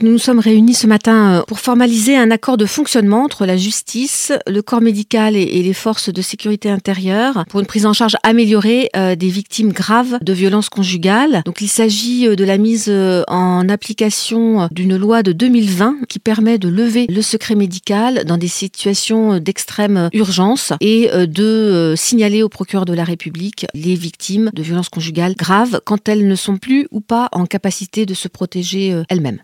Nous nous sommes réunis ce matin euh, pour formaliser un accord de fonctionnement entre la justice, le corps médical et les forces de sécurité intérieure pour une prise en charge améliorée euh, des victimes graves de violences conjugales. Donc il s'agit euh, de la mise en application d'une loi de 2020 qui permet de lever le secret médical dans des situations d'extrême urgence et de signaler au procureur de la République les victimes de violences conjugales graves quand elles ne sont plus ou pas en capacité de se protéger elles-mêmes.